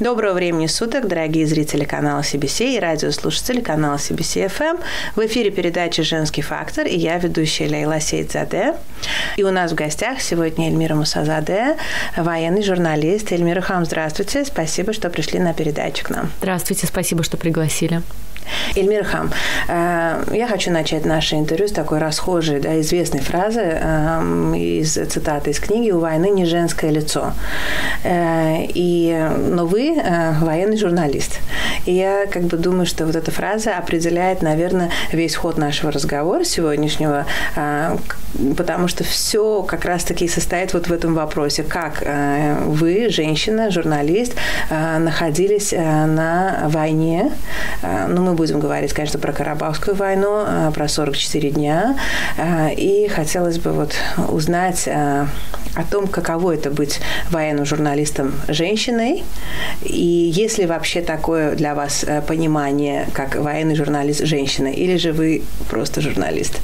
Доброго времени суток, дорогие зрители канала CBC и радиослушатели канала CBC FM. В эфире передача «Женский фактор» и я, ведущая Лейла Сейдзаде. И у нас в гостях сегодня Эльмира Мусазаде, военный журналист. Эльмира Хам, здравствуйте. Спасибо, что пришли на передачу к нам. Здравствуйте, спасибо, что пригласили. Эльмир Хам, э, я хочу начать наше интервью с такой расхожей, да, известной фразы э, из цитаты из книги «У войны не женское лицо». Э, и, но вы военный журналист. И я как бы думаю, что вот эта фраза определяет, наверное, весь ход нашего разговора сегодняшнего, потому что все как раз-таки состоит вот в этом вопросе. Как вы, женщина, журналист, находились на войне, ну, мы будем говорить, конечно, про Карабахскую войну, а, про 44 дня. А, и хотелось бы вот узнать а, о том, каково это быть военным журналистом женщиной, и есть ли вообще такое для вас понимание, как военный журналист женщина, или же вы просто журналист?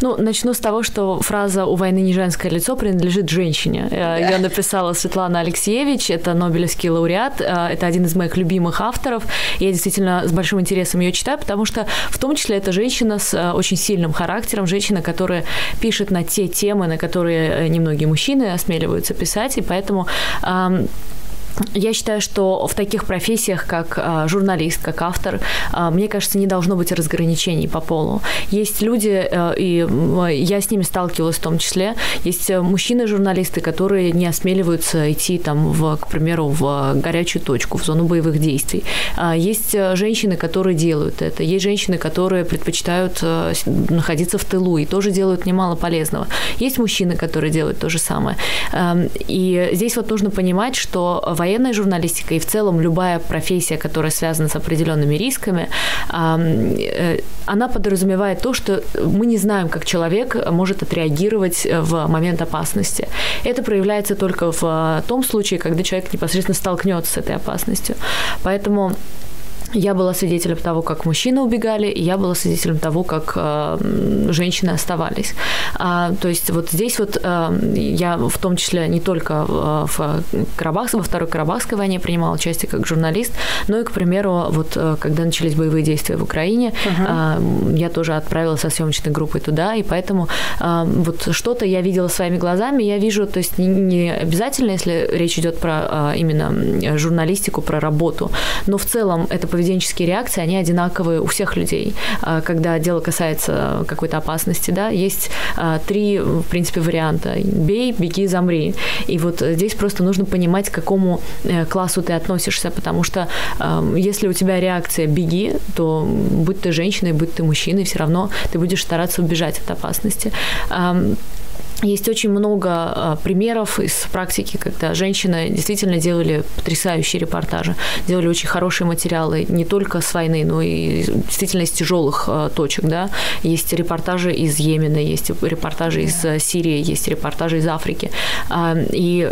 Ну, начну с того, что фраза «у войны не женское лицо» принадлежит женщине. Э, Ее написала Светлана Алексеевич, это Нобелевский лауреат, это один из моих любимых авторов. Я действительно с большим интересом ее читаю, потому что в том числе это женщина с э, очень сильным характером, женщина, которая пишет на те темы, на которые э, немногие мужчины осмеливаются писать, и поэтому я считаю, что в таких профессиях, как а, журналист, как автор, а, мне кажется, не должно быть разграничений по полу. Есть люди, а, и я с ними сталкивалась в том числе, есть мужчины-журналисты, которые не осмеливаются идти, там, в, к примеру, в горячую точку, в зону боевых действий. Есть женщины, которые делают это. Есть женщины, которые предпочитают находиться в тылу и тоже делают немало полезного. Есть мужчины, которые делают то же самое. И здесь вот нужно понимать, что военные военная журналистика и в целом любая профессия, которая связана с определенными рисками, э, она подразумевает то, что мы не знаем, как человек может отреагировать в момент опасности. Это проявляется только в том случае, когда человек непосредственно столкнется с этой опасностью. Поэтому я была свидетелем того, как мужчины убегали, и я была свидетелем того, как э, женщины оставались. А, то есть вот здесь вот э, я в том числе не только э, в Карабах, во Второй Карабахской войне принимала участие как журналист, но и, к примеру, вот э, когда начались боевые действия в Украине, uh-huh. э, я тоже отправилась со съемочной группой туда, и поэтому э, вот что-то я видела своими глазами, я вижу, то есть не, не обязательно, если речь идет про э, именно журналистику, про работу, но в целом это поведенческие реакции, они одинаковые у всех людей. А, когда дело касается какой-то опасности, да, есть а, три, в принципе, варианта. Бей, беги, замри. И вот здесь просто нужно понимать, к какому э, классу ты относишься, потому что если у тебя реакция «беги», то будь ты женщиной, будь ты мужчиной, все равно ты будешь стараться убежать от опасности. Есть очень много а, примеров из практики, когда женщины действительно делали потрясающие репортажи, делали очень хорошие материалы не только с войны, но и действительно из тяжелых а, точек. Да? Есть репортажи из Йемена, есть репортажи из а, Сирии, есть репортажи из Африки. И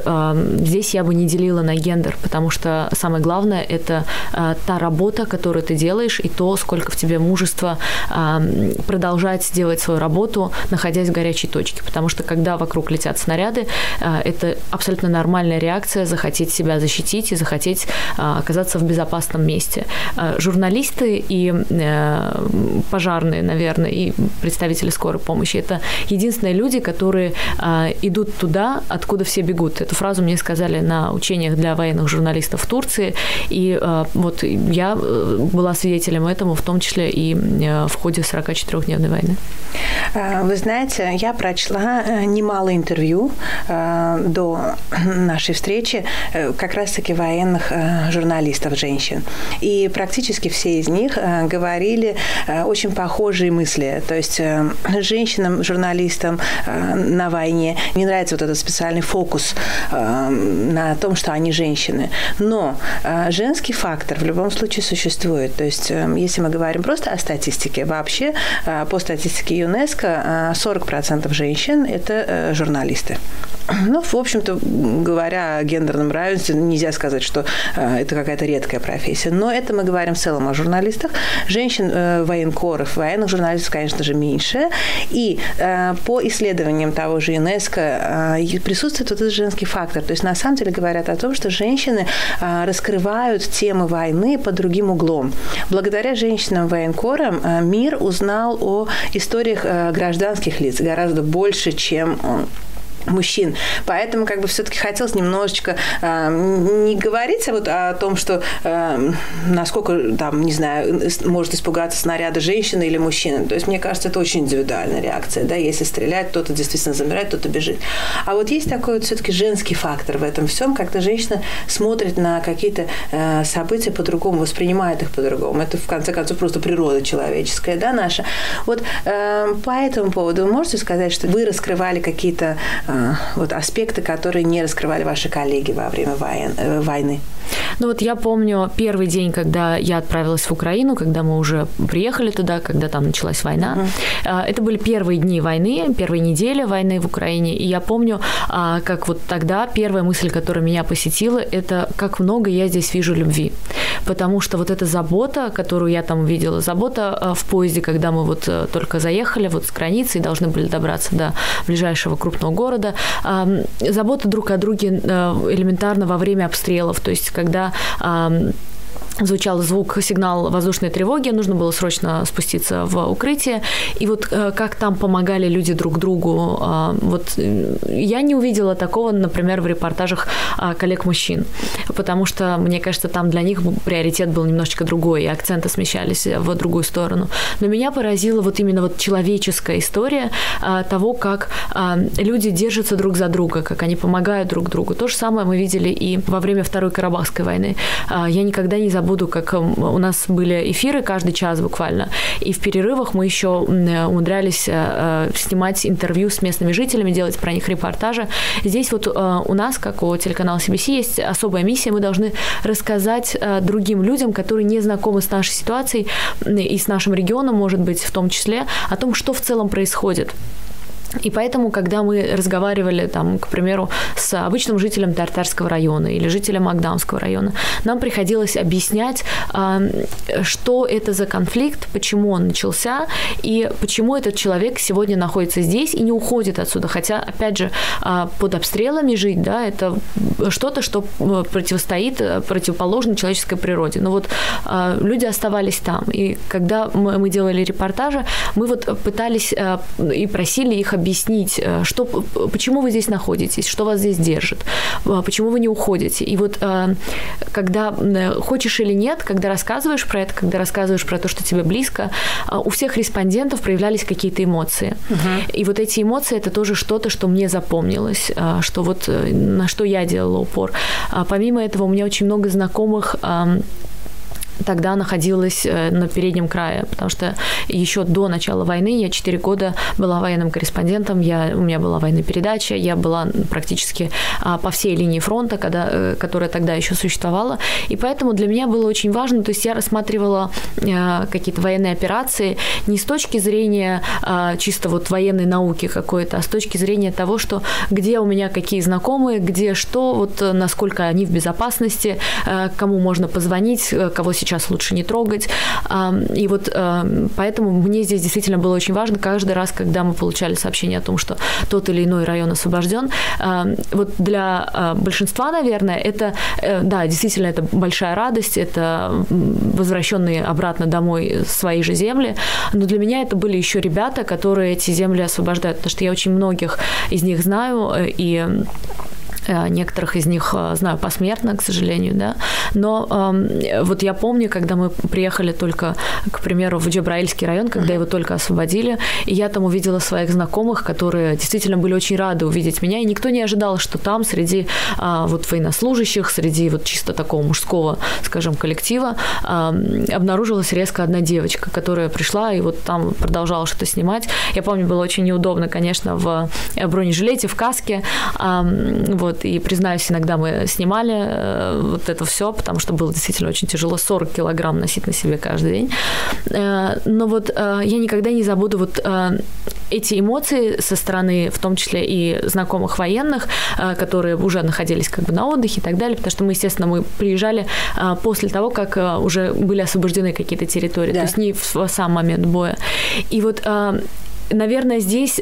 здесь я бы не делила на гендер, потому что самое главное – это та работа, которую ты делаешь, и то, сколько в тебе мужества продолжать делать свою работу, находясь в горячей точке. Потому что когда вокруг летят снаряды, э, это абсолютно нормальная реакция захотеть себя защитить и захотеть э, оказаться в безопасном месте. Э, журналисты и пожарные, наверное, и представители скорой помощи – это единственные люди, которые идут туда, откуда все бегут. Эту фразу мне сказали на учениях для военных журналистов в Турции, и вот я была свидетелем этому, в том числе и в ходе 44-дневной войны. Вы знаете, я прочла немало интервью э, до нашей встречи э, как раз-таки военных э, журналистов, женщин. И практически все из них э, говорили э, очень похожие мысли. То есть э, женщинам, журналистам э, на войне не нравится вот этот специальный фокус э, на том, что они женщины. Но э, женский фактор в любом случае существует. То есть э, если мы говорим просто о статистике, вообще э, по статистике ЮНЕСКО э, 40% женщин – это это журналисты. Ну, в общем-то, говоря о гендерном равенстве, нельзя сказать, что э, это какая-то редкая профессия. Но это мы говорим в целом о журналистах. Женщин э, военкоров, военных журналистов, конечно же, меньше. И э, по исследованиям того же ЮНЕСКО э, присутствует вот этот женский фактор. То есть, на самом деле, говорят о том, что женщины э, раскрывают темы войны под другим углом. Благодаря женщинам-военкорам э, мир узнал о историях э, гражданских лиц гораздо больше, чем чем он мужчин. Поэтому как бы все-таки хотелось немножечко э, не говорить вот о том, что э, насколько там, не знаю, может испугаться снаряда женщина или мужчина. То есть, мне кажется, это очень индивидуальная реакция. Да? Если стрелять, кто-то действительно замирает, кто-то бежит. А вот есть такой вот все-таки женский фактор в этом всем, когда женщина смотрит на какие-то э, события по-другому, воспринимает их по-другому. Это, в конце концов, просто природа человеческая, да, наша. Вот э, по этому поводу вы можете сказать, что вы раскрывали какие-то э, вот аспекты, которые не раскрывали ваши коллеги во время э, войны? Ну вот я помню первый день, когда я отправилась в Украину, когда мы уже приехали туда, когда там началась война. Uh-huh. Это были первые дни войны, первые недели войны в Украине. И я помню, а, как вот тогда первая мысль, которая меня посетила, это как много я здесь вижу любви. Потому что вот эта забота, которую я там увидела, забота а, в поезде, когда мы вот э, только заехали вот с границы и должны были добраться до ближайшего крупного города, забота друг о друге э, элементарно во время обстрелов. То есть когда звучал звук, сигнал воздушной тревоги, нужно было срочно спуститься в укрытие. И вот э, как там помогали люди друг другу, а, вот э, я не увидела такого, например, в репортажах а, коллег-мужчин, потому что, мне кажется, там для них приоритет был немножечко другой, и акценты смещались в другую сторону. Но меня поразила вот именно вот человеческая история а, того, как люди держатся друг за друга, как они помогают друг другу. То же самое мы видели и во время Второй Карабахской войны. Я никогда не забуду забуду, как эм, у нас были эфиры каждый час буквально, и в перерывах мы еще умудрялись э, э, снимать интервью с местными жителями, делать про них репортажи. Здесь вот э, у нас, как у телеканала CBC, есть особая миссия, мы должны рассказать другим людям, которые не знакомы с нашей ситуацией и с нашим регионом, может быть, в том числе, о том, что в целом происходит. И поэтому, когда мы разговаривали, там, к примеру, с обычным жителем Тартарского района или жителем Агдамского района, нам приходилось объяснять, а, что это за конфликт, почему он начался и почему этот человек сегодня находится здесь и не уходит отсюда. Хотя, опять же, а, под обстрелами жить, да, это что-то, что противостоит, противоположно человеческой природе. Но вот а, люди оставались там. И когда мы делали репортажи, мы вот пытались и просили их объяснить, э, что, почему вы здесь находитесь, что вас здесь держит, э, почему вы не уходите. И вот э, когда хочешь или нет, когда рассказываешь про это, когда рассказываешь про то, что тебе близко, у всех респондентов проявлялись какие-то эмоции. Угу. И вот эти эмоции это тоже что-то, что мне запомнилось, что вот на что я делала упор. А помимо этого у меня очень много знакомых тогда находилась э, на переднем крае, потому что еще до начала войны я 4 года была военным корреспондентом, я, у меня была военная передача, я была практически а, по всей линии фронта, когда, э, которая тогда еще существовала, и поэтому для меня было очень важно, то есть я рассматривала э, какие-то военные операции не с точки зрения а, чисто вот военной науки какой-то, а с точки зрения того, что где у меня какие знакомые, где что, вот насколько они в безопасности, кому можно позвонить, кого сейчас сейчас лучше не трогать. И вот поэтому мне здесь действительно было очень важно каждый раз, когда мы получали сообщение о том, что тот или иной район освобожден. Вот для а, большинства, наверное, это, э, да, действительно, это большая радость, это возвращенные обратно домой свои же земли, но для меня это были еще ребята, которые эти земли освобождают, потому что я очень многих из них знаю, э, и некоторых из них э, знаю посмертно, к сожалению, да. Но э, вот я помню, когда мы приехали только, к примеру, в Джабраильский район, когда его только освободили, и я там увидела своих знакомых, которые действительно были очень рады увидеть меня, и никто не ожидал, что там среди э, вот военнослужащих, среди вот чисто такого мужского, скажем, коллектива э, обнаружилась резко одна девочка, которая пришла и вот там продолжала что-то снимать. Я помню, было очень неудобно, конечно, в бронежилете, в каске, э, вот, вот, и, признаюсь, иногда мы снимали э, вот это все, потому что было действительно очень тяжело 40 килограмм носить на себе каждый день. Э, но вот э, я никогда не забуду вот эти эмоции со стороны, в том числе и знакомых военных, которые уже находились как бы на отдыхе и так далее, потому что мы, естественно, мы приезжали после того, как уже были освобождены какие-то территории, да. то есть не в сам момент боя. И вот, наверное, здесь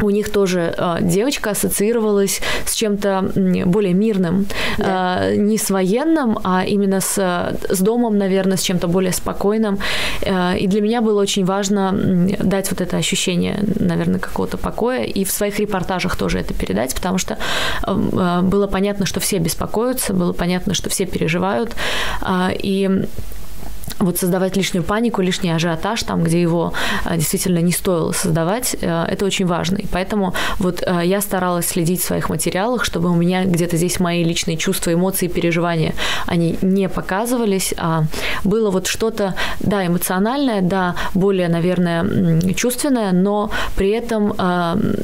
у них тоже э, девочка ассоциировалась с чем-то более мирным, да. э, не с военным, а именно с, с домом, наверное, с чем-то более спокойным. Э, и для меня было очень важно дать вот это ощущение, наверное, какого-то покоя, и в своих репортажах тоже это передать, потому что э, было понятно, что все беспокоятся, было понятно, что все переживают, э, и вот создавать лишнюю панику, лишний ажиотаж там, где его а, действительно не стоило создавать, э, это очень важно. И поэтому вот э, я старалась следить в своих материалах, чтобы у меня где-то здесь мои личные чувства, эмоции, переживания, они не показывались, а было вот что-то, да, эмоциональное, да, более, наверное, чувственное, но при этом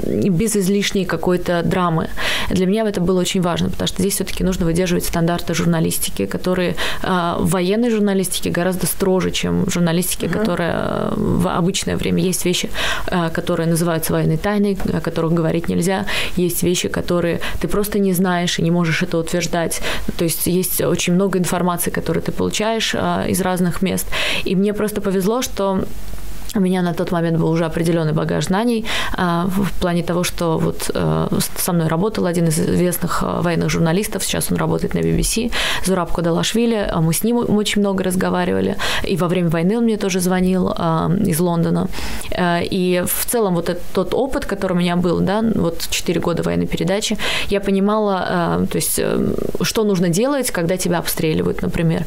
без излишней какой-то драмы. Для меня это было очень важно, потому что здесь все-таки нужно выдерживать стандарты журналистики, которые в военной журналистике гораздо гораздо строже, чем в журналистике, uh-huh. которая э, в обычное время. Есть вещи, э, которые называются военной тайной, о которых говорить нельзя. Есть вещи, которые ты просто не знаешь и не можешь это утверждать. То есть есть очень много информации, которую ты получаешь э, из разных мест. И мне просто повезло, что у меня на тот момент был уже определенный багаж знаний а, в плане того, что вот а, со мной работал один из известных а, военных журналистов, сейчас он работает на BBC, Зураб Кодалашвили, а мы с ним очень много разговаривали, и во время войны он мне тоже звонил а, из Лондона. А, и в целом вот этот, тот опыт, который у меня был, да, вот 4 года военной передачи, я понимала, то есть, что нужно делать, когда тебя обстреливают, например,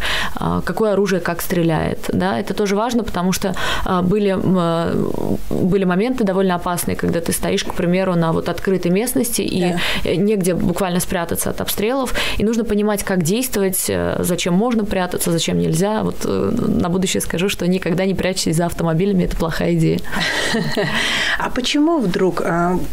какое оружие как стреляет, да, это тоже важно, потому что были Э, были моменты довольно опасные, когда ты стоишь, к примеру, на вот открытой местности и да. негде буквально спрятаться от обстрелов, и нужно понимать, как действовать, э, зачем можно прятаться, зачем нельзя. Вот э, на будущее скажу, что никогда не прячьтесь за автомобилями, это плохая идея. А почему вдруг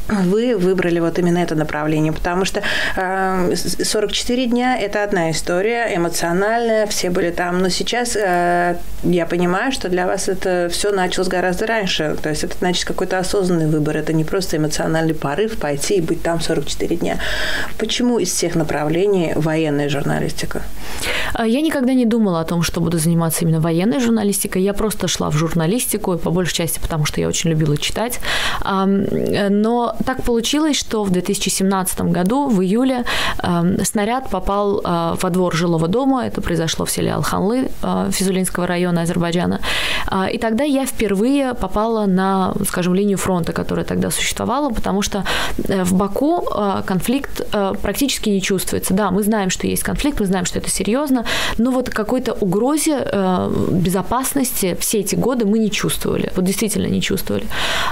вы выбрали вот именно это направление? Потому что 44 дня – это одна история, эмоциональная, все были там, но сейчас я понимаю, что для вас это все началось гораздо раньше. То есть это значит какой-то осознанный выбор. Это не просто эмоциональный порыв пойти и быть там 44 дня. Почему из всех направлений военная журналистика? А, я никогда не думала о том, что буду заниматься именно военной журналистикой. Я просто шла в журналистику, по большей части потому, что я очень любила читать. Но так получилось, что в 2017 году, в июле, снаряд попал а, во двор жилого дома. Это произошло в селе Алханлы а, Физулинского района Азербайджана. И тогда я впервые впервые попала на, скажем, линию фронта, которая тогда существовала, потому что э, в Баку э, конфликт э, практически не чувствуется. Да, мы знаем, что есть конфликт, мы знаем, что это серьезно, но вот какой-то угрозе безопасности все эти годы мы не чувствовали. Вот действительно не чувствовали.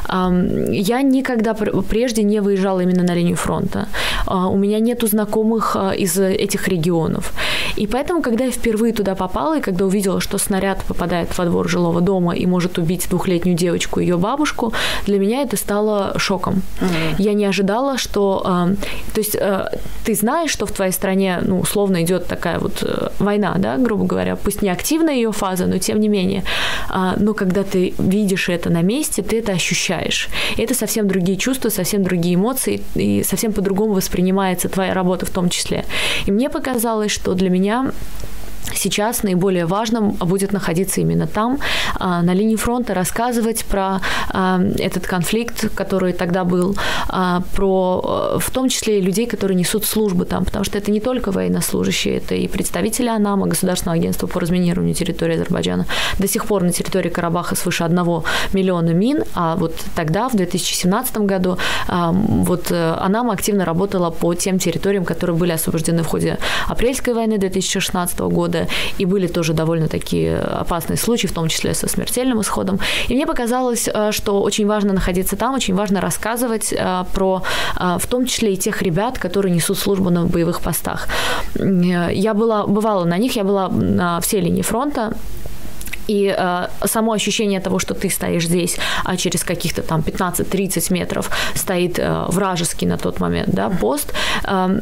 Я никогда прежде не выезжала именно на линию фронта. У меня нету знакомых из этих регионов. И поэтому, когда я впервые туда попала, и когда увидела, что снаряд попадает во двор жилого дома и может убить двух двухлетнюю девочку, ее бабушку, для меня это стало шоком. Mm-hmm. Я не ожидала, что... Э, то есть э, ты знаешь, что в твоей стране, ну, условно, идет такая вот э, война, да, грубо говоря, пусть не активная ее фаза, но тем не менее. Э, но когда ты видишь это на месте, ты это ощущаешь. И это совсем другие чувства, совсем другие эмоции, и совсем по-другому воспринимается твоя работа в том числе. И мне показалось, что для меня сейчас наиболее важным будет находиться именно там, а, на линии фронта, рассказывать про а, этот конфликт, который тогда был, а, про в том числе и людей, которые несут службы там, потому что это не только военнослужащие, это и представители АНАМа, Государственного агентства по разминированию территории Азербайджана. До сих пор на территории Карабаха свыше одного миллиона мин, а вот тогда, в 2017 году, вот э, АНАМ активно работала по тем территориям, которые были освобождены в ходе апрельской войны 2016 года, и были тоже довольно такие опасные случаи, в том числе со смертельным исходом. И мне показалось, э, что очень важно находиться там, очень важно рассказывать э, про, э, в том числе и тех ребят, которые несут службу на боевых постах. Я была, бывала на них, я была на всей линии фронта, и э, само ощущение того, что ты стоишь здесь, а через каких-то там 15-30 метров стоит э, вражеский на тот момент да, пост, э,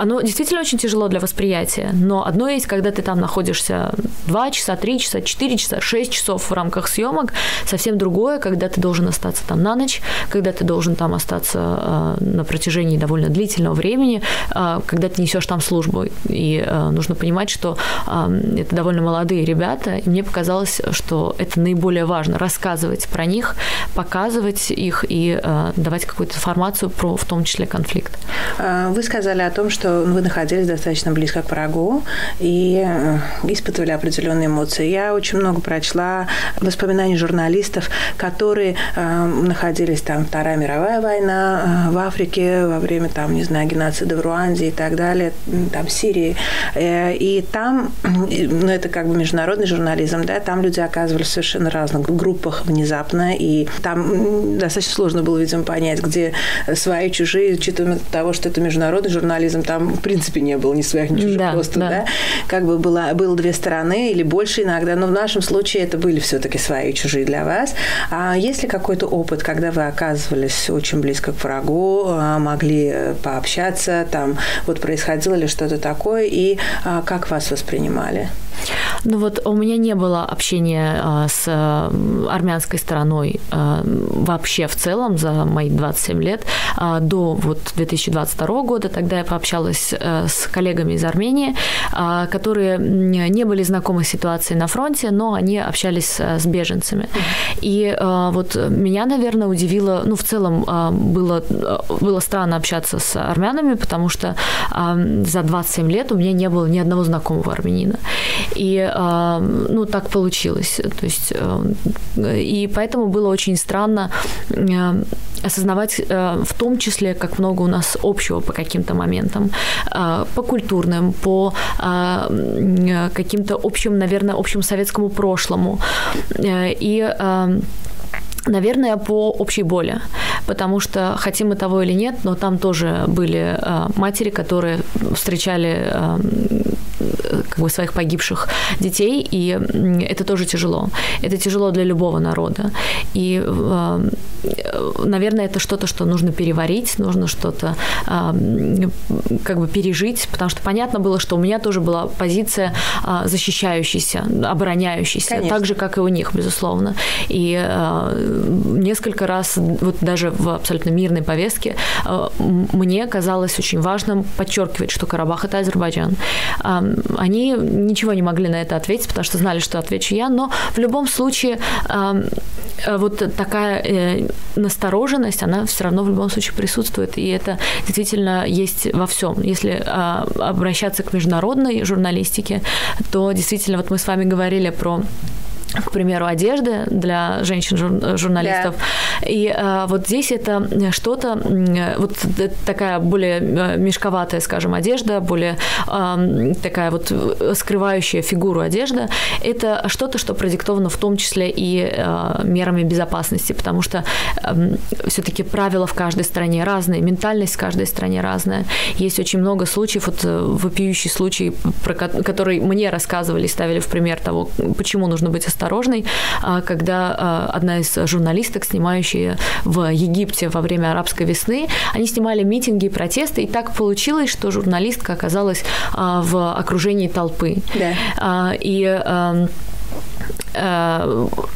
оно действительно очень тяжело для восприятия, но одно есть, когда ты там находишься 2 часа, 3 часа, 4 часа, 6 часов в рамках съемок, совсем другое, когда ты должен остаться там на ночь, когда ты должен там остаться э, на протяжении довольно длительного времени, э, когда ты несешь там службу. И э, нужно понимать, что э, это довольно молодые ребята, и мне показалось, что это наиболее важно рассказывать про них, показывать их и э, давать какую-то информацию про, в том числе, конфликт. А, вы сказали о том, что вы находились достаточно близко к врагу и э, испытывали определенные эмоции. Я очень много прочла воспоминаний журналистов, которые э, находились там Вторая мировая война э, в Африке во время там, не знаю, геноцида в Руанде и так далее, там Сирии. И там, ну это как бы международный журнализм, да, там люди оказывались в совершенно разных группах внезапно, и там достаточно сложно было, видимо, понять, где свои, чужие, учитывая того, что это международный журнализм, там, в принципе, не было ни своих, ни чужих, да, просто, да. да, как бы было, было две стороны или больше иногда, но в нашем случае это были все-таки свои, чужие для вас. А есть ли какой-то опыт, когда вы оказывались очень близко к врагу, а, могли пообщаться, там, вот происходило ли что-то такое, и а, как вас воспринимали? Ну вот у меня не было общения а, с армянской стороной а, вообще в целом за мои 27 лет а, до вот 2022 года. Тогда я пообщалась с коллегами из Армении, которые не были знакомы с ситуацией на фронте, но они общались с беженцами. И вот меня, наверное, удивило, ну в целом было, было странно общаться с армянами, потому что за 27 лет у меня не было ни одного знакомого армянина. И, ну, так получилось. То есть, э, и поэтому было очень странно э, осознавать э, в том числе, как много у нас общего по каким-то моментам, по культурным, по каким-то общим, наверное, общему советскому прошлому. И Наверное, по общей боли, потому что хотим мы того или нет, но там тоже были э, матери, которые встречали э, своих погибших детей, и это тоже тяжело. Это тяжело для любого народа. И, э, наверное, это что-то, что нужно переварить, нужно что-то как бы пережить, потому что понятно было, что у меня тоже была позиция э, защищающейся, обороняющейся, Конечно. так же, как и у них, безусловно. И несколько раз, вот даже в абсолютно мирной повестке, мне казалось очень важным подчеркивать, что Карабах – это Азербайджан они ничего не могли на это ответить, потому что знали, что отвечу я, но в любом случае вот такая э, настороженность, она все равно в любом случае присутствует, и это действительно есть во всем. Если а, обращаться к международной журналистике, то действительно, вот мы с вами говорили про к примеру, одежды для женщин-журналистов. Да. И а, вот здесь это что-то, вот такая более э, мешковатая, скажем, одежда, более а, такая вот скрывающая фигуру одежда, это что-то, что продиктовано в том числе и а, мерами безопасности, потому что а, все-таки правила в каждой стране разные, ментальность в каждой стране разная. Есть очень много случаев, вот э, вопиющий случай, про который мне рассказывали, ставили в пример того, почему нужно быть осторожной, а, когда а, одна из журналисток, снимающая в Египте во время арабской весны, они снимали митинги и протесты, и так получилось, что журналистка оказалась а, в окружении толпы. Да. И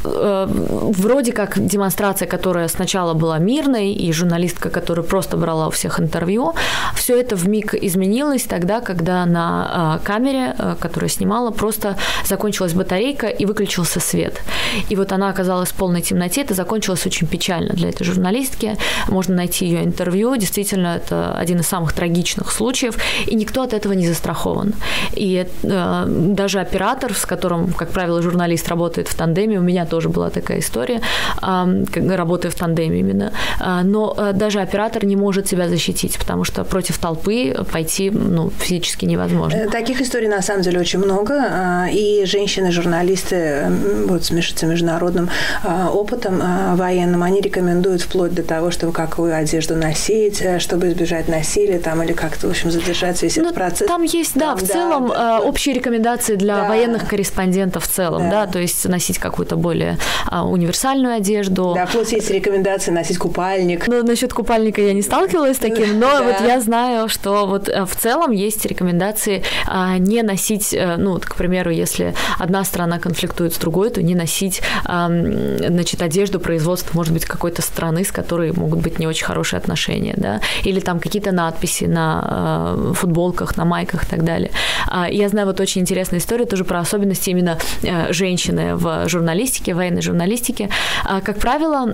вроде как демонстрация, которая сначала была мирной, и журналистка, которая просто брала у всех интервью, все это в миг изменилось тогда, когда на э, камере, которая снимала, просто закончилась батарейка и выключился свет. И вот она оказалась в полной темноте, это закончилось очень печально для этой журналистки. Можно найти ее интервью, действительно, это один из самых трагичных случаев, и никто от этого не застрахован. И э, даже оператор, с которым, как правило, журналист работает, работает в тандеме. У меня тоже была такая история, работая в тандеме именно. А, но э, даже оператор не может себя защитить, потому что против толпы пойти ну, физически невозможно. Э, таких историй на самом деле очень много. А, и женщины-журналисты вот, с международным а, опытом военным, они рекомендуют вплоть до того, чтобы какую одежду носить, э, чтобы избежать насилия там, или как-то, в общем, задержать весь ну, этот процесс. Там есть, да, там, в целом да, да, общие рекомендации для да. военных корреспондентов в целом, да, да то есть есть носить какую-то более а, универсальную одежду. Да, плюс есть рекомендации носить купальник. Ну, насчет купальника я не сталкивалась с таким, но да. вот я знаю, что вот э, в целом есть рекомендации а, не носить, э, ну, вот, к примеру, если одна страна конфликтует с другой, то не носить, а, значит, одежду производства, может быть, какой-то страны, с которой могут быть не очень хорошие отношения, да, или там какие-то надписи на а, футболках, на майках и так далее. А, я знаю вот очень интересная история тоже про особенности именно э, женщины в журналистике, военной журналистике. А, как правило,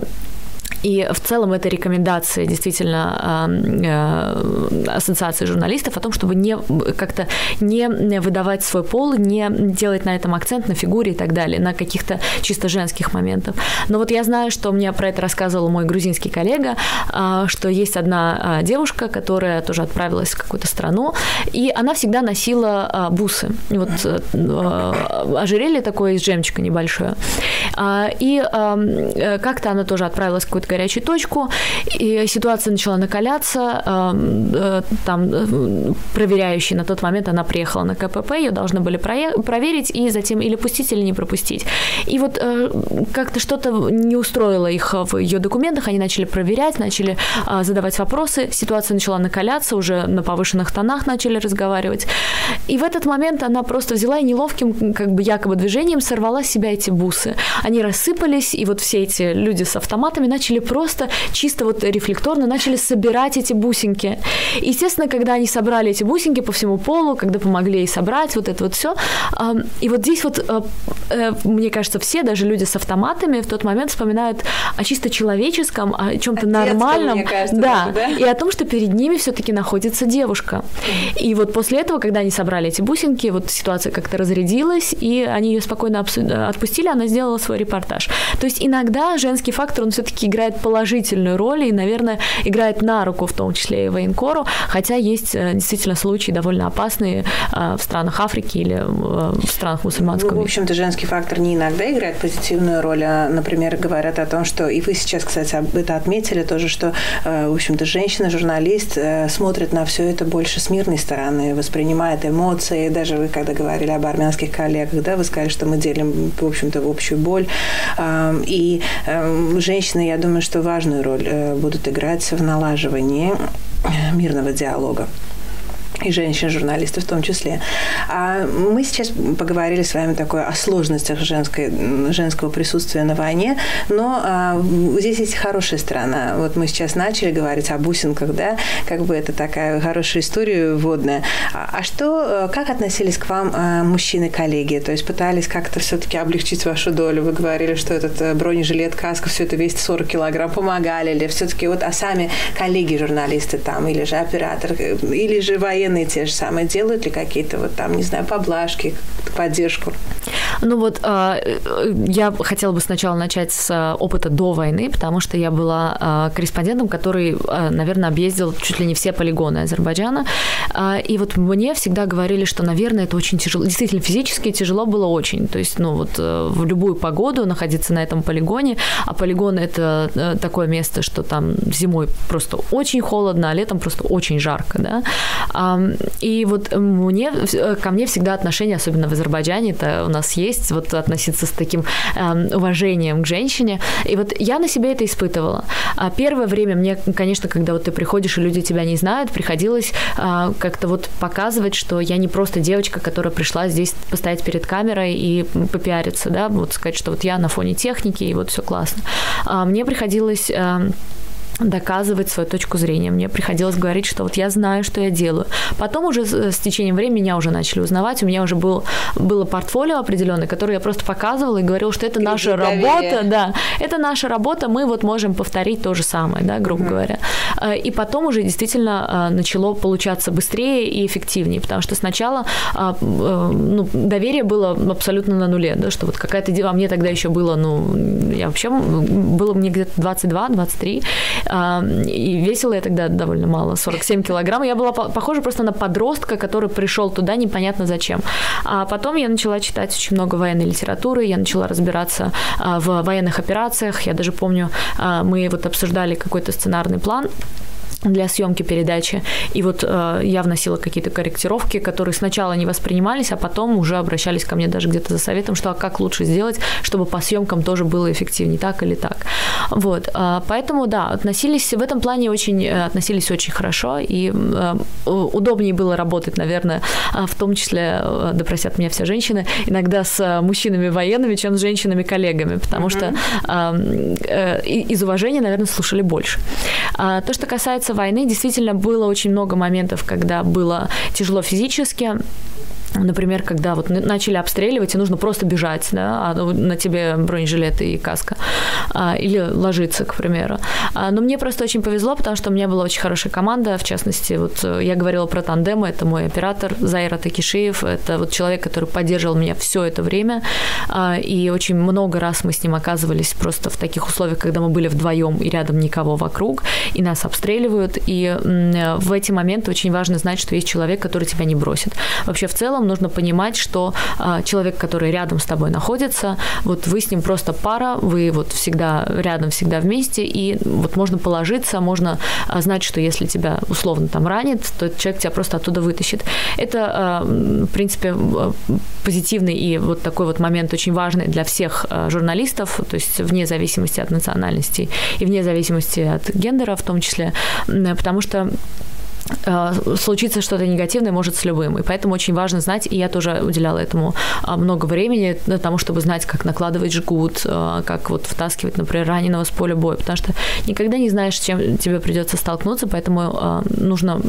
и в целом это рекомендация действительно э, ассоциации журналистов о том, чтобы не как-то не выдавать свой пол, не делать на этом акцент на фигуре и так далее, на каких-то чисто женских моментах. Но вот я знаю, что мне про это рассказывал мой грузинский коллега, э, что есть одна э, девушка, которая тоже отправилась в какую-то страну, и она всегда носила бусы. Вот ожерелье такое из жемчуга небольшое. И как-то она тоже отправилась в какую-то горячую точку, и ситуация начала накаляться, э, там э, проверяющий на тот момент она приехала на КПП, ее должны были проверить и затем или пустить, или не пропустить. И вот э, как-то что-то не устроило их в ее документах, они начали проверять, начали задавать вопросы, ситуация начала накаляться, уже на повышенных тонах начали разговаривать. И в этот момент она просто взяла и неловким, как бы якобы движением сорвала с себя эти бусы. Они рассыпались, и вот все эти люди с автоматами начали просто чисто вот рефлекторно начали собирать эти бусинки. Естественно, когда они собрали эти бусинки по всему полу, когда помогли ей собрать вот это вот все, и вот здесь вот, э, э, мне кажется, все, даже люди с автоматами в тот момент вспоминают о чисто человеческом, о чем-то нормальном. Мне кажется, да, даже, да, и о том, что перед ними все-таки находится девушка. И вот после этого, когда они собрали эти бусинки, вот ситуация как-то разрядилась, и они ее спокойно отпустили, она сделала свой репортаж. То есть иногда женский фактор, он все-таки играет положительную роль и, наверное, играет на руку в том числе и военкору, хотя есть э, действительно случаи довольно опасные э, в странах Африки или э, в странах мусульманского ну, в общем-то, женский фактор не иногда играет позитивную роль, а, например, говорят о том, что, и вы сейчас, кстати, это отметили тоже, что, в общем-то, женщина-журналист смотрит на все это больше с мирной стороны, воспринимает эмоции, даже вы, когда говорили об армянских коллегах, да, вы сказали, что мы делим, в общем-то, общую боль, и женщины, я думаю, что важную роль э, будут играть в налаживании э, мирного диалога и женщин-журналистов в том числе. А мы сейчас поговорили с вами такое о сложностях женской, женского присутствия на войне, но а, здесь есть хорошая сторона. Вот мы сейчас начали говорить о бусинках, да, как бы это такая хорошая история вводная. А, а что, как относились к вам а, мужчины-коллеги? То есть пытались как-то все-таки облегчить вашу долю? Вы говорили, что этот э, бронежилет, каска, все это весит 40 килограмм. Помогали ли? Все-таки вот, а сами коллеги-журналисты там, или же оператор, э, или же военные военные те же самые делают ли какие-то вот там, не знаю, поблажки, поддержку? Ну вот а, я хотела бы сначала начать с а, опыта до войны, потому что я была а, корреспондентом, который, наверное, объездил чуть ли не все полигоны Азербайджана. И вот мне всегда говорили, что, наверное, это очень тяжело. Действительно, физически тяжело было очень. То есть, ну вот э, в любую погоду находиться на этом полигоне, а полигон это э, такое место, что там зимой просто очень холодно, а летом просто очень жарко, да. И вот мне, э, ко мне всегда отношение, особенно в Азербайджане, это у нас есть, вот относиться с таким э, уважением к женщине. И вот я на себе это испытывала. А первое время мне, конечно, когда вот ты приходишь, и люди тебя не знают, приходилось э, как-то вот показывать, что я не просто девочка, которая пришла здесь постоять перед камерой и попиариться, да, вот сказать, что вот я на фоне техники, и вот все классно. А мне приходилось э, доказывать свою точку зрения. Мне приходилось говорить, что вот я знаю, что я делаю. Потом уже с течением времени меня уже начали узнавать. У меня уже был, было портфолио определенное, которое я просто показывала и говорила, что это наша работа. Да, это наша работа, мы вот можем повторить то же самое, да, грубо mm-hmm. говоря. Э, и потом уже действительно э, начало получаться быстрее и эффективнее, потому что сначала э, ну, доверие было абсолютно на нуле, да, что вот какая-то... А мне тогда еще было, ну, я вообще... Было мне где-то 22-23, и весила я тогда довольно мало, 47 килограмм. Я была похожа просто на подростка, который пришел туда непонятно зачем. А потом я начала читать очень много военной литературы, я начала разбираться а, в военных операциях. Я даже помню, а, мы вот обсуждали какой-то сценарный план для съемки передачи. И вот э, я вносила какие-то корректировки, которые сначала не воспринимались, а потом уже обращались ко мне даже где-то за советом, что а как лучше сделать, чтобы по съемкам тоже было эффективнее, так или так. Вот, э, поэтому да, относились в этом плане очень э, относились очень хорошо и э, удобнее было работать, наверное, э, в том числе, э, да простят меня все женщины, иногда с э, мужчинами военными, чем с женщинами коллегами, потому mm-hmm. что э, э, из уважения, наверное, слушали больше. А то, что касается войны, действительно было очень много моментов, когда было тяжело физически, Например, когда вот начали обстреливать, и нужно просто бежать, да, а на тебе бронежилет и каска, а, или ложиться, к примеру. А, но мне просто очень повезло, потому что у меня была очень хорошая команда, в частности, вот э, я говорила про тандемы, это мой оператор Зайра Такишиев, это вот человек, который поддерживал меня все это время, и очень много раз мы с ним оказывались просто в таких условиях, когда мы были вдвоем и рядом никого вокруг, и нас обстреливают, и в эти моменты очень важно знать, что есть человек, который тебя не бросит. Вообще в целом целом нужно понимать, что а, человек, который рядом с тобой находится, вот вы с ним просто пара, вы вот всегда рядом, всегда вместе, и вот можно положиться, можно а, знать, что если тебя условно там ранит, то человек тебя просто оттуда вытащит. Это, а, в принципе, позитивный и вот такой вот момент очень важный для всех журналистов, то есть вне зависимости от национальности и вне зависимости от гендера в том числе, потому что Э, случиться что-то негативное может с любым. И поэтому очень важно знать, и я тоже уделяла этому а, много времени для того, чтобы знать, как накладывать жгут, э, как вот втаскивать, например, раненого с поля боя, потому что никогда не знаешь, с чем тебе придется столкнуться, поэтому э, нужно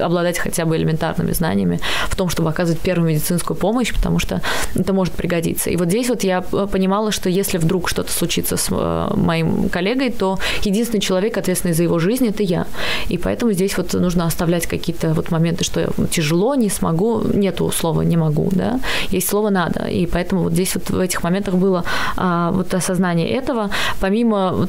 обладать хотя бы элементарными знаниями в том, чтобы оказывать первую медицинскую помощь, потому что это может пригодиться. И вот здесь вот я понимала, что если вдруг что-то случится с моим коллегой, то единственный человек, ответственный за его жизнь, это я. И поэтому здесь вот нужно оставлять какие-то вот моменты, что тяжело, не смогу, нету слова не могу, да, есть слово надо, и поэтому вот здесь вот в этих моментах было а, вот осознание этого. Помимо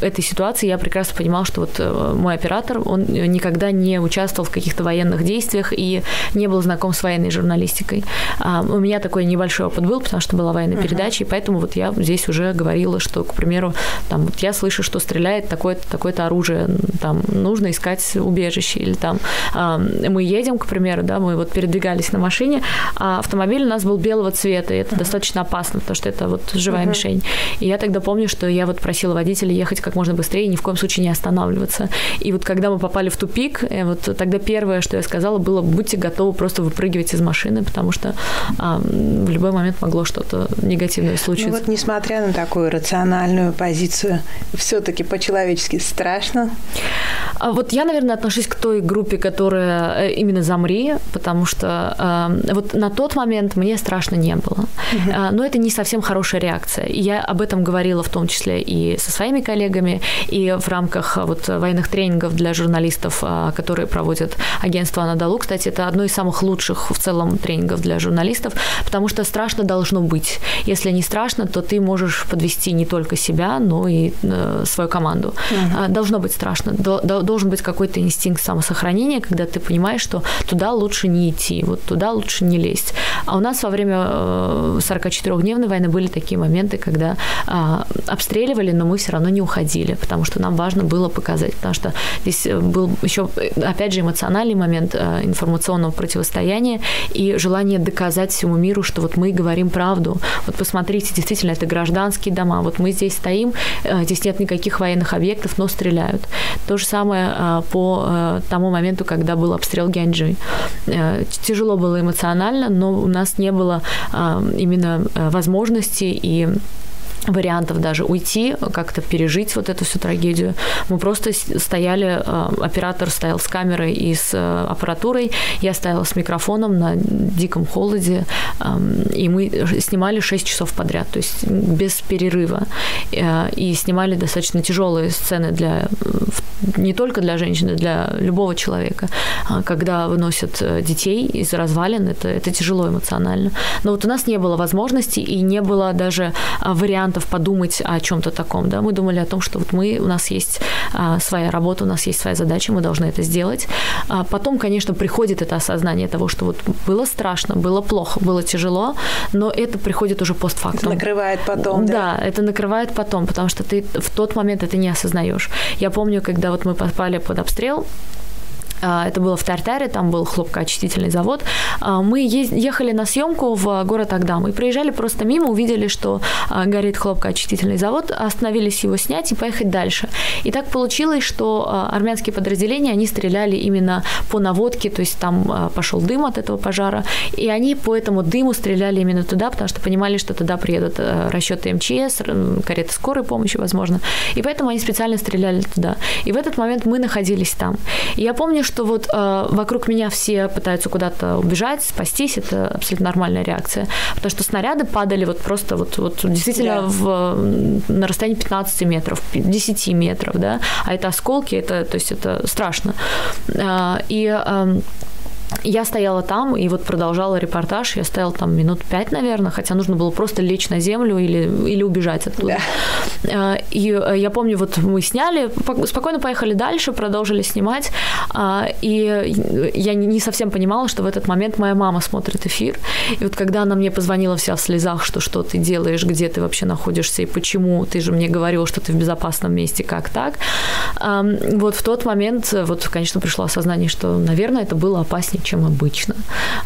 этой ситуации я прекрасно понимала, что вот э, мой оператор, он никогда не участвовал в каких-то военных действиях и не был знаком с военной журналистикой. А, у меня такой небольшой опыт был, потому что была военная uh-huh. передача, и поэтому вот я здесь уже говорила, что, к примеру, там вот я слышу, что стреляет такое-то, такое-то оружие, там нужно искать убежище убежище, или там мы едем, к примеру, да, мы вот передвигались на машине, а автомобиль у нас был белого цвета, и это uh-huh. достаточно опасно, потому что это вот живая uh-huh. мишень. И я тогда помню, что я вот просила водителя ехать как можно быстрее и ни в коем случае не останавливаться. И вот когда мы попали в тупик, э, вот тогда первое, что я сказала, было, будьте готовы просто выпрыгивать из машины, потому что а, в любой момент могло что-то негативное случиться. Ну вот несмотря на такую рациональную позицию, все-таки по-человечески страшно? А вот я, наверное, отношусь к той группе, которая э, именно «Замри», потому что э, вот на тот момент мне страшно не было. Uh-huh. Но это не совсем хорошая реакция. И я об этом говорила в том числе и со своими коллегами, и в рамках вот военных тренингов для журналистов, э, которые проводят агентство «Анадолу». Кстати, это одно из самых лучших в целом тренингов для журналистов, потому что страшно должно быть. Если не страшно, то ты можешь подвести не только себя, но и э, свою команду. Uh-huh. Должно быть страшно. Должен быть какой-то инстинкт самосохранения, когда ты понимаешь, что туда лучше не идти, вот туда лучше не лезть. А у нас во время 44-дневной э, войны были такие моменты, когда а, обстреливали, но мы все равно не уходили, потому что нам важно было показать, потому что здесь э, был еще, опять же, эмоциональный момент э, информационного противостояния и желание доказать всему миру, что вот мы говорим правду. Вот посмотрите, действительно, это гражданские дома. Вот мы здесь стоим, здесь нет никаких военных объектов, но стреляют. То же самое по тому моменту, когда был обстрел Гянджи. Э, тяжело было эмоционально, но у нас не было а, именно э, возможности и вариантов даже уйти, как-то пережить вот эту всю трагедию. Мы просто стояли, э, оператор стоял с камерой и с э, аппаратурой, я стояла с микрофоном на диком холоде, и мы снимали 6 часов подряд, то есть без перерыва. Э, и снимали достаточно тяжелые сцены для не только для женщины, для любого человека. А когда выносят детей из развалин, это, это тяжело эмоционально. Но вот у нас не было возможности и не было даже вариантов взглядов подумать о чем-то таком, да, мы думали о том, что вот мы, у нас есть а, своя работа, у нас есть своя задача, мы должны это сделать. А потом, конечно, приходит это осознание того, что вот было страшно, было плохо, было тяжело, но это приходит уже постфактум. Это накрывает потом, да? Да, это накрывает потом, потому что ты в тот момент это не осознаешь. Я помню, когда вот мы попали под обстрел, это было в Тартаре, там был хлопкоочистительный завод. А, мы ехали на съемку в город Агдам и проезжали просто мимо, увидели, что а, горит хлопкоочистительный завод, остановились его снять и поехать дальше. И так получилось, что армянские подразделения, они стреляли именно по наводке, то есть там пошел дым от этого пожара, и они по этому дыму стреляли именно туда, потому что понимали, что туда приедут расчеты МЧС, кареты скорой помощи, возможно. И поэтому они специально стреляли туда. И в этот момент мы находились там. И я помню, что вот э, вокруг меня все пытаются куда-то убежать, спастись, это абсолютно нормальная реакция. Потому что снаряды падали вот просто вот, вот действительно да. в, на расстоянии 15 метров, 10 метров, да, а это осколки, это, то есть это страшно. Э, и э, я стояла там и вот продолжала репортаж. Я стояла там минут пять, наверное, хотя нужно было просто лечь на землю или, или убежать оттуда. Да. И э, я помню, вот мы сняли, спокойно поехали дальше, продолжили снимать. А, и я не совсем понимала, что в этот момент моя мама смотрит эфир. И вот когда она мне позвонила вся в слезах, что что ты делаешь, где ты вообще находишься и почему, ты же мне говорил, что ты в безопасном месте, как так? Вот в тот момент, вот, конечно, пришло осознание, что, наверное, это было опаснее, чем обычно.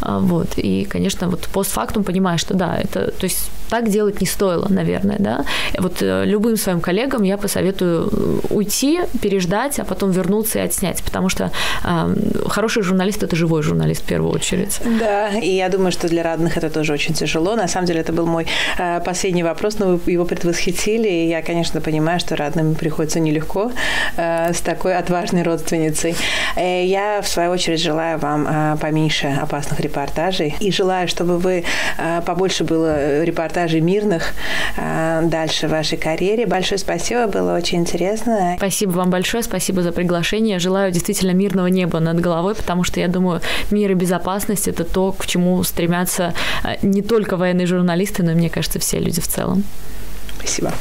А, вот. И, конечно, вот постфактум понимаешь, что да, это, то есть так делать не стоило, наверное, да. Вот э, любым своим коллегам я посоветую э, уйти, переждать, а потом вернуться и отснять, потому что э, хороший журналист – это живой журналист в первую очередь. Да, и я думаю, что для родных это тоже очень тяжело. На самом деле это был мой э, последний вопрос, но вы его предвосхитили, и я, конечно, понимаю, что родным приходится нелегко э, с такой отважной родственницей. Э, я, в свою очередь, желаю вам поменьше опасных репортажей. И желаю, чтобы вы э, побольше было репортажей мирных э, дальше в вашей карьере. Большое спасибо, было очень интересно. Спасибо вам большое, спасибо за приглашение. Желаю действительно мирного неба над головой, потому что я думаю, мир и безопасность – это то, к чему стремятся э, не только военные журналисты, но и, мне кажется, все люди в целом. Спасибо.